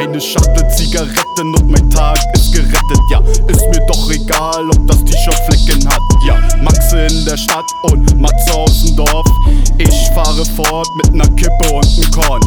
Eine Schachtel Zigaretten und mein Tag ist gerettet, ja. Ist mir doch egal, ob das T-Shirt Flecken hat, ja. Maxe in der Stadt und Matze aus dem Dorf. Ich fahre fort mit ner Kippe und nem Korn.